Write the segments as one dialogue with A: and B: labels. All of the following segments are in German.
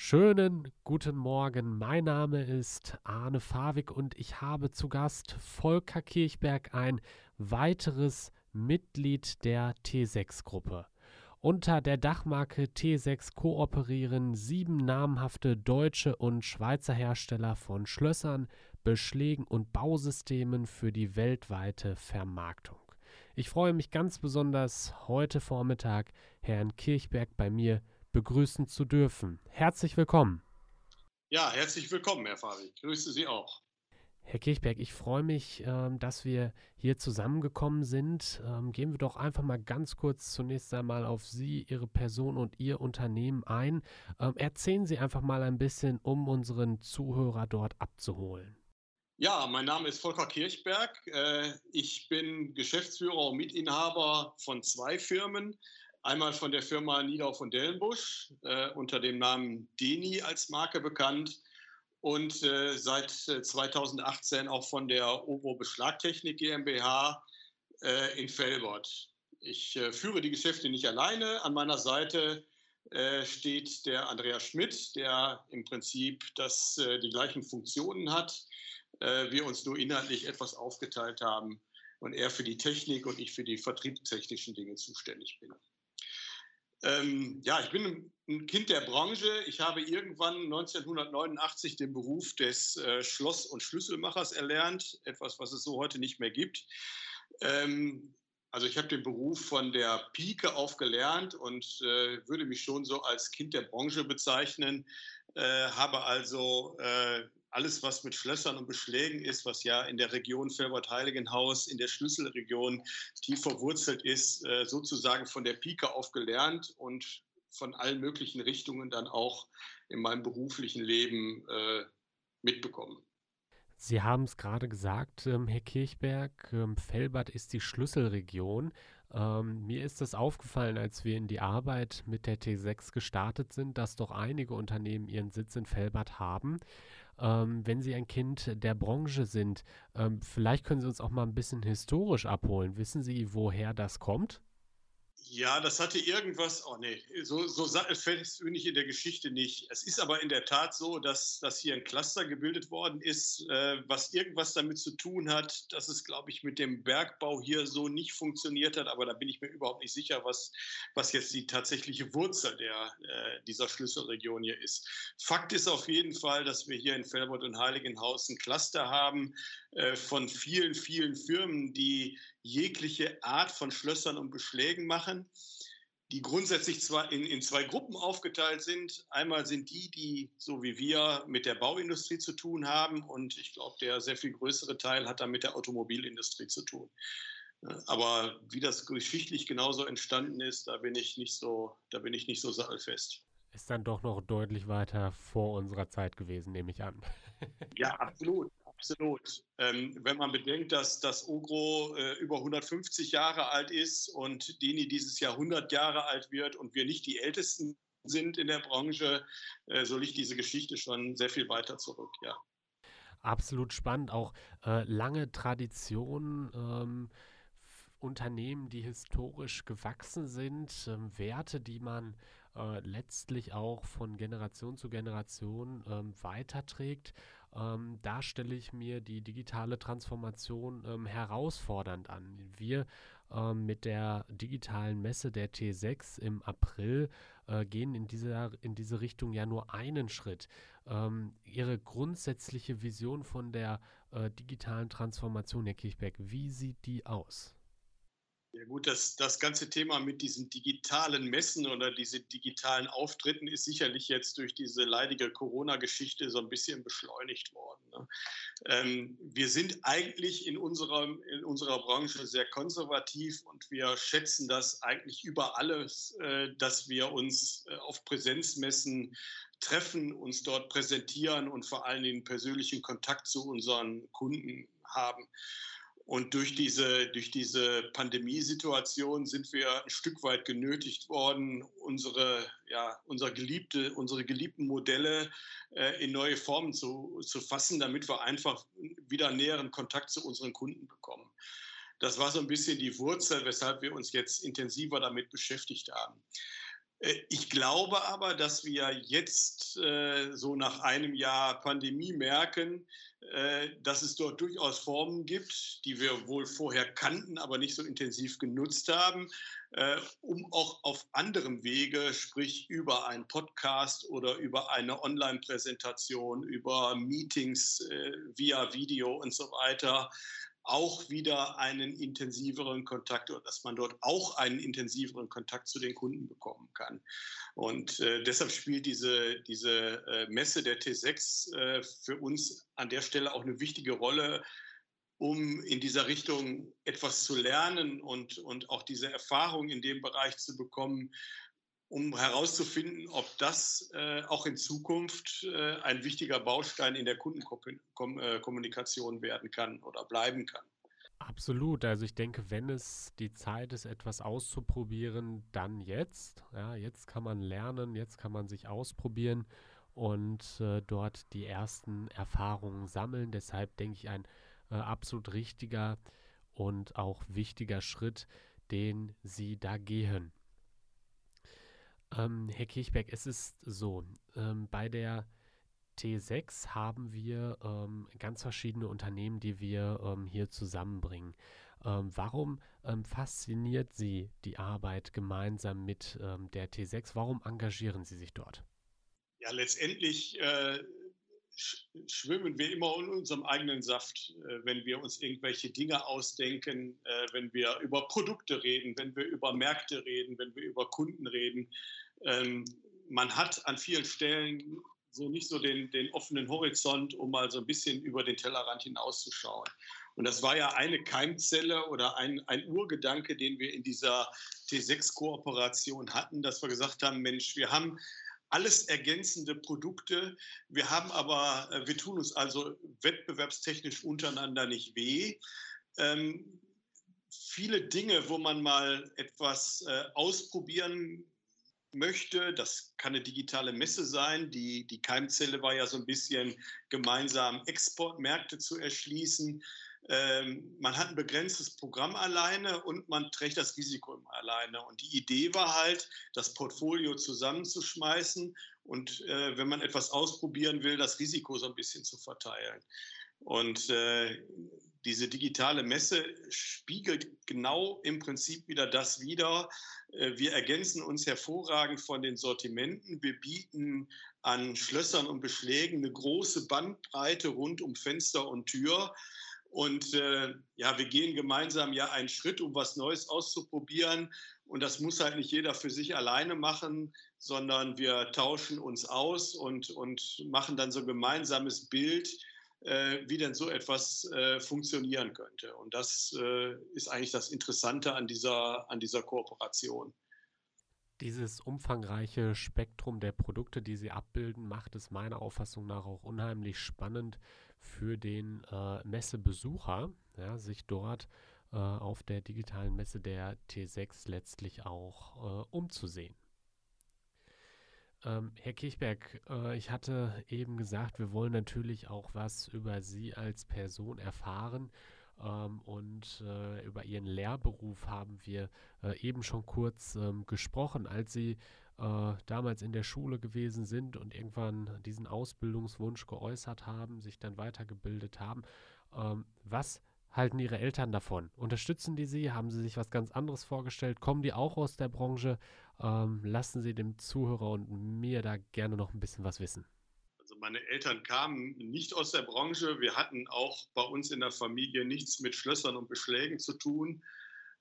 A: Schönen guten Morgen. Mein Name ist Arne Fawig und ich habe zu Gast Volker Kirchberg, ein weiteres Mitglied der T6-Gruppe. Unter der Dachmarke T6 kooperieren sieben namhafte deutsche und Schweizer Hersteller von Schlössern, Beschlägen und Bausystemen für die weltweite Vermarktung. Ich freue mich ganz besonders, heute Vormittag Herrn Kirchberg bei mir begrüßen zu dürfen. Herzlich willkommen.
B: Ja, herzlich willkommen, Herr Fabi. Ich grüße Sie auch.
A: Herr Kirchberg, ich freue mich, ähm, dass wir hier zusammengekommen sind. Ähm, gehen wir doch einfach mal ganz kurz zunächst einmal auf Sie, Ihre Person und Ihr Unternehmen ein. Ähm, erzählen Sie einfach mal ein bisschen, um unseren Zuhörer dort abzuholen.
B: Ja, mein Name ist Volker Kirchberg. Äh, ich bin Geschäftsführer und Mitinhaber von zwei Firmen. Einmal von der Firma Niedau von Dellenbusch, äh, unter dem Namen Deni als Marke bekannt und äh, seit 2018 äh, auch von der Ovo Beschlagtechnik GmbH äh, in Felbert. Ich äh, führe die Geschäfte nicht alleine. An meiner Seite äh, steht der Andreas Schmidt, der im Prinzip das, die gleichen Funktionen hat. wir uns nur inhaltlich etwas aufgeteilt haben und er für die Technik und ich für die vertriebstechnischen Dinge zuständig bin. Ähm, ja, ich bin ein Kind der Branche. Ich habe irgendwann 1989 den Beruf des äh, Schloss- und Schlüsselmachers erlernt, etwas, was es so heute nicht mehr gibt. Ähm, also ich habe den Beruf von der Pike auf gelernt und äh, würde mich schon so als Kind der Branche bezeichnen, äh, habe also äh, alles, was mit Schlössern und Beschlägen ist, was ja in der Region Felbert-Heiligenhaus, in der Schlüsselregion tief verwurzelt ist, äh, sozusagen von der Pike auf gelernt und von allen möglichen Richtungen dann auch in meinem beruflichen Leben äh, mitbekommen.
A: Sie haben es gerade gesagt, ähm, Herr Kirchberg, ähm, Felbert ist die Schlüsselregion. Ähm, mir ist das aufgefallen, als wir in die Arbeit mit der T6 gestartet sind, dass doch einige Unternehmen ihren Sitz in Felbert haben. Ähm, wenn Sie ein Kind der Branche sind, ähm, vielleicht können Sie uns auch mal ein bisschen historisch abholen. Wissen Sie, woher das kommt?
B: Ja, das hatte irgendwas, oh nee, so, so festwündig in der Geschichte nicht. Es ist aber in der Tat so, dass, dass hier ein Cluster gebildet worden ist, äh, was irgendwas damit zu tun hat, dass es, glaube ich, mit dem Bergbau hier so nicht funktioniert hat. Aber da bin ich mir überhaupt nicht sicher, was, was jetzt die tatsächliche Wurzel der, äh, dieser Schlüsselregion hier ist. Fakt ist auf jeden Fall, dass wir hier in Felbert und Heiligenhaus ein Cluster haben von vielen, vielen Firmen, die jegliche Art von Schlössern und Beschlägen machen, die grundsätzlich zwar in, in zwei Gruppen aufgeteilt sind. Einmal sind die, die so wie wir mit der Bauindustrie zu tun haben und ich glaube, der sehr viel größere Teil hat dann mit der Automobilindustrie zu tun. Aber wie das geschichtlich genauso entstanden ist, da bin ich nicht so, da bin ich nicht so sattelfest.
A: Ist dann doch noch deutlich weiter vor unserer Zeit gewesen, nehme ich an.
B: Ja, absolut. Absolut. Ähm, wenn man bedenkt, dass das Ogro äh, über 150 Jahre alt ist und Dini dieses Jahr 100 Jahre alt wird und wir nicht die Ältesten sind in der Branche, äh, so liegt diese Geschichte schon sehr viel weiter zurück, ja.
A: Absolut spannend, auch äh, lange Tradition. Ähm, Unternehmen, die historisch gewachsen sind, ähm, Werte, die man äh, letztlich auch von Generation zu Generation ähm, weiterträgt. Ähm, da stelle ich mir die digitale Transformation ähm, herausfordernd an. Wir ähm, mit der digitalen Messe der T6 im April äh, gehen in, dieser, in diese Richtung ja nur einen Schritt. Ähm, Ihre grundsätzliche Vision von der äh, digitalen Transformation, Herr Kirchberg, wie sieht die aus?
B: Ja gut, das, das ganze Thema mit diesen digitalen Messen oder diese digitalen Auftritten ist sicherlich jetzt durch diese leidige Corona-Geschichte so ein bisschen beschleunigt worden. Ne? Ähm, wir sind eigentlich in unserer, in unserer Branche sehr konservativ und wir schätzen das eigentlich über alles, äh, dass wir uns äh, auf Präsenzmessen treffen, uns dort präsentieren und vor allen Dingen persönlichen Kontakt zu unseren Kunden haben. Und durch diese, durch diese Pandemiesituation sind wir ein Stück weit genötigt worden, unsere, ja, unsere, geliebte, unsere geliebten Modelle äh, in neue Formen zu, zu fassen, damit wir einfach wieder näheren Kontakt zu unseren Kunden bekommen. Das war so ein bisschen die Wurzel, weshalb wir uns jetzt intensiver damit beschäftigt haben. Äh, ich glaube aber, dass wir jetzt äh, so nach einem Jahr Pandemie merken, äh, dass es dort durchaus Formen gibt, die wir wohl vorher kannten, aber nicht so intensiv genutzt haben, um auch auf anderem Wege, sprich über einen Podcast oder über eine Online-Präsentation, über Meetings via Video und so weiter, auch wieder einen intensiveren Kontakt oder dass man dort auch einen intensiveren Kontakt zu den Kunden bekommen kann. Und äh, deshalb spielt diese, diese äh, Messe der T6 äh, für uns an der Stelle auch eine wichtige Rolle, um in dieser Richtung etwas zu lernen und, und auch diese Erfahrung in dem Bereich zu bekommen, um herauszufinden, ob das äh, auch in Zukunft äh, ein wichtiger Baustein in der Kundenkommunikation äh, werden kann oder bleiben kann.
A: Absolut. Also ich denke, wenn es die Zeit ist, etwas auszuprobieren, dann jetzt. Ja, jetzt kann man lernen, jetzt kann man sich ausprobieren und äh, dort die ersten Erfahrungen sammeln. Deshalb denke ich, ein äh, absolut richtiger und auch wichtiger Schritt, den Sie da gehen. Ähm, Herr Kirchberg, es ist so, ähm, bei der T6 haben wir ähm, ganz verschiedene Unternehmen, die wir ähm, hier zusammenbringen. Ähm, warum ähm, fasziniert Sie die Arbeit gemeinsam mit der T6? Warum engagieren Sie sich dort?
B: Ja, letztendlich äh, schwimmen wir immer in unserem eigenen Saft, äh, wenn wir uns irgendwelche Dinge ausdenken, äh, wenn wir über Produkte reden, wenn wir über Märkte reden, wenn wir über Kunden reden. Ähm, man hat an vielen Stellen so nicht so den, den offenen Horizont, um mal so ein bisschen über den Tellerrand hinauszuschauen. Und das war ja eine Keimzelle oder ein, ein Urgedanke, den wir in dieser T6-Kooperation hatten, dass wir gesagt haben, Mensch, wir haben alles ergänzende Produkte. Wir haben aber, äh, wir tun uns also wettbewerbstechnisch untereinander nicht weh. Ähm, viele Dinge, wo man mal etwas äh, ausprobieren möchte, das kann eine digitale Messe sein. Die, die Keimzelle war ja so ein bisschen gemeinsam Exportmärkte zu erschließen. Ähm, man hat ein begrenztes Programm alleine und man trägt das Risiko alleine. Und die Idee war halt, das Portfolio zusammenzuschmeißen und äh, wenn man etwas ausprobieren will, das Risiko so ein bisschen zu verteilen. Und äh, diese digitale Messe spiegelt genau im Prinzip wieder das wider. Äh, wir ergänzen uns hervorragend von den Sortimenten. Wir bieten an Schlössern und Beschlägen eine große Bandbreite rund um Fenster und Tür. Und äh, ja, wir gehen gemeinsam ja einen Schritt, um was Neues auszuprobieren. Und das muss halt nicht jeder für sich alleine machen, sondern wir tauschen uns aus und, und machen dann so ein gemeinsames Bild, äh, wie denn so etwas äh, funktionieren könnte. Und das äh, ist eigentlich das Interessante an dieser, an dieser Kooperation.
A: Dieses umfangreiche Spektrum der Produkte, die Sie abbilden, macht es meiner Auffassung nach auch unheimlich spannend für den äh, Messebesucher, ja, sich dort äh, auf der digitalen Messe der T6 letztlich auch äh, umzusehen. Ähm, Herr Kirchberg, äh, ich hatte eben gesagt, wir wollen natürlich auch was über Sie als Person erfahren. Ähm, und äh, über Ihren Lehrberuf haben wir äh, eben schon kurz ähm, gesprochen, als Sie äh, damals in der Schule gewesen sind und irgendwann diesen Ausbildungswunsch geäußert haben, sich dann weitergebildet haben. Ähm, was halten Ihre Eltern davon? Unterstützen die Sie? Haben Sie sich was ganz anderes vorgestellt? Kommen die auch aus der Branche? Ähm, lassen Sie dem Zuhörer und mir da gerne noch ein bisschen was wissen.
B: Also meine Eltern kamen nicht aus der Branche. Wir hatten auch bei uns in der Familie nichts mit Schlössern und Beschlägen zu tun.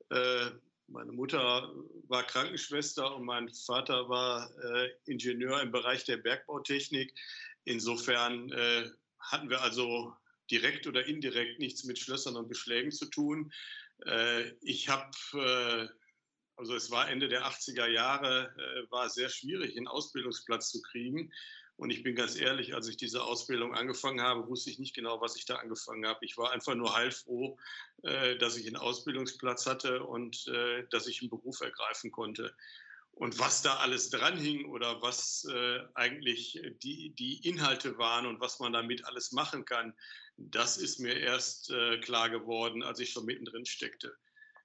B: Äh, meine Mutter war Krankenschwester und mein Vater war äh, Ingenieur im Bereich der Bergbautechnik. Insofern äh, hatten wir also direkt oder indirekt nichts mit Schlössern und Beschlägen zu tun. Äh, ich habe, äh, also es war Ende der 80er Jahre, äh, war sehr schwierig, einen Ausbildungsplatz zu kriegen. Und ich bin ganz ehrlich, als ich diese Ausbildung angefangen habe, wusste ich nicht genau, was ich da angefangen habe. Ich war einfach nur heilfroh, dass ich einen Ausbildungsplatz hatte und dass ich einen Beruf ergreifen konnte. Und was da alles dranhing oder was äh, eigentlich die, die Inhalte waren und was man damit alles machen kann, das ist mir erst äh, klar geworden, als ich schon mittendrin steckte.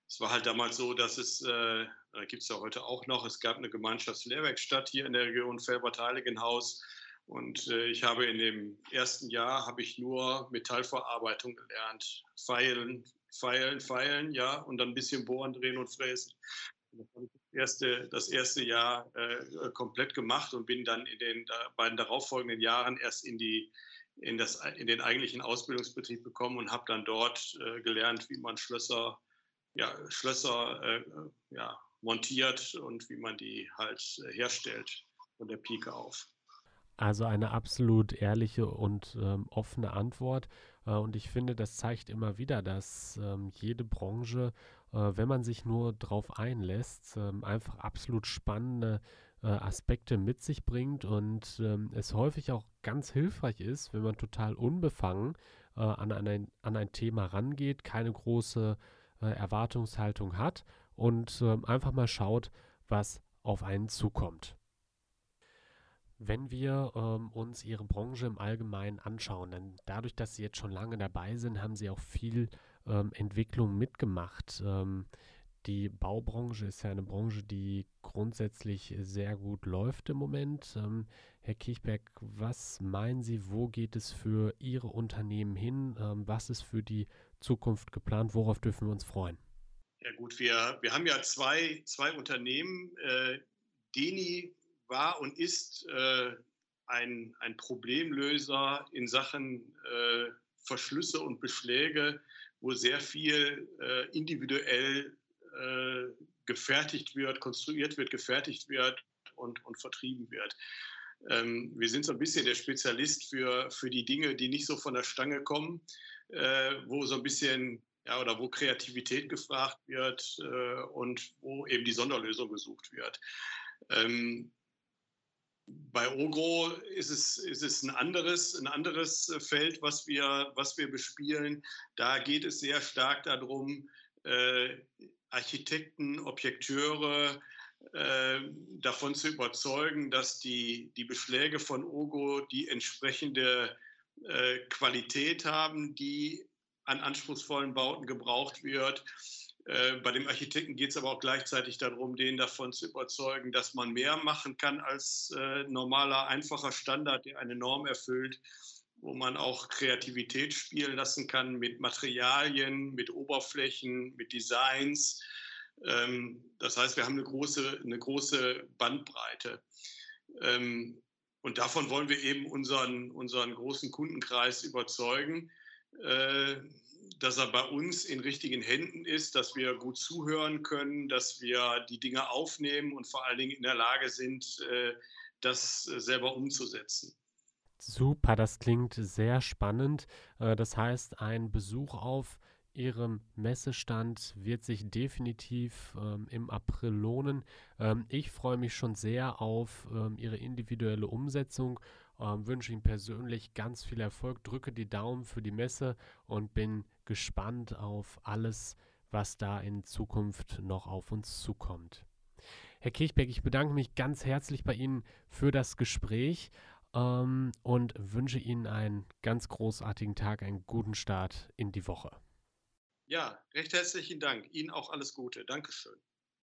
B: Es war halt damals so, dass es äh, äh, gibt es ja heute auch noch. Es gab eine Gemeinschaftslehrwerkstatt hier in der Region Felbert-Heiligenhaus. Und äh, ich habe in dem ersten Jahr habe ich nur Metallverarbeitung gelernt. Feilen, feilen, feilen, ja, und dann ein bisschen bohren, drehen und fräsen. Das habe ich das erste, das erste Jahr äh, komplett gemacht und bin dann in den beiden darauffolgenden Jahren erst in, die, in, das, in den eigentlichen Ausbildungsbetrieb gekommen und habe dann dort äh, gelernt, wie man Schlösser, ja, Schlösser äh, ja, montiert und wie man die halt äh, herstellt von der Pike auf.
A: Also eine absolut ehrliche und ähm, offene Antwort. Äh, und ich finde, das zeigt immer wieder, dass ähm, jede Branche, äh, wenn man sich nur darauf einlässt, ähm, einfach absolut spannende äh, Aspekte mit sich bringt und ähm, es häufig auch ganz hilfreich ist, wenn man total unbefangen äh, an, ein, an ein Thema rangeht, keine große äh, Erwartungshaltung hat und ähm, einfach mal schaut, was auf einen zukommt. Wenn wir ähm, uns Ihre Branche im Allgemeinen anschauen, dann dadurch, dass Sie jetzt schon lange dabei sind, haben Sie auch viel ähm, Entwicklung mitgemacht. Ähm, die Baubranche ist ja eine Branche, die grundsätzlich sehr gut läuft im Moment. Ähm, Herr Kirchberg, was meinen Sie, wo geht es für Ihre Unternehmen hin? Ähm, was ist für die Zukunft geplant? Worauf dürfen wir uns freuen?
B: Ja gut, wir, wir haben ja zwei, zwei Unternehmen. Äh, Deni war und ist äh, ein, ein Problemlöser in Sachen äh, Verschlüsse und Beschläge, wo sehr viel äh, individuell äh, gefertigt wird, konstruiert wird, gefertigt wird und, und vertrieben wird. Ähm, wir sind so ein bisschen der Spezialist für, für die Dinge, die nicht so von der Stange kommen, äh, wo so ein bisschen ja, oder wo Kreativität gefragt wird äh, und wo eben die Sonderlösung gesucht wird. Ähm, bei Ogro ist es, ist es ein, anderes, ein anderes äh, Feld, was wir, was wir bespielen. Da geht es sehr stark darum, äh, Architekten, Objekteure äh, davon zu überzeugen, dass die, die Beschläge von Ogo die entsprechende äh, Qualität haben, die an anspruchsvollen Bauten gebraucht wird bei dem Architekten geht es aber auch gleichzeitig darum, den davon zu überzeugen, dass man mehr machen kann als äh, normaler, einfacher Standard, der eine Norm erfüllt, wo man auch Kreativität spielen lassen kann mit Materialien, mit Oberflächen, mit Designs. Ähm, das heißt, wir haben eine große, eine große Bandbreite. Ähm, und davon wollen wir eben unseren, unseren großen Kundenkreis überzeugen. Äh, dass er bei uns in richtigen Händen ist, dass wir gut zuhören können, dass wir die Dinge aufnehmen und vor allen Dingen in der Lage sind, äh, das äh, selber umzusetzen.
A: Super, das klingt sehr spannend. Das heißt, ein Besuch auf Ihrem Messestand wird sich definitiv ähm, im April lohnen. Ähm, ich freue mich schon sehr auf ähm, Ihre individuelle Umsetzung ähm, wünsche Ihnen persönlich ganz viel Erfolg, drücke die Daumen für die Messe und bin gespannt auf alles, was da in Zukunft noch auf uns zukommt. Herr Kirchberg, ich bedanke mich ganz herzlich bei Ihnen für das Gespräch ähm, und wünsche Ihnen einen ganz großartigen Tag, einen guten Start in die Woche.
B: Ja, recht herzlichen Dank. Ihnen auch alles Gute. Dankeschön.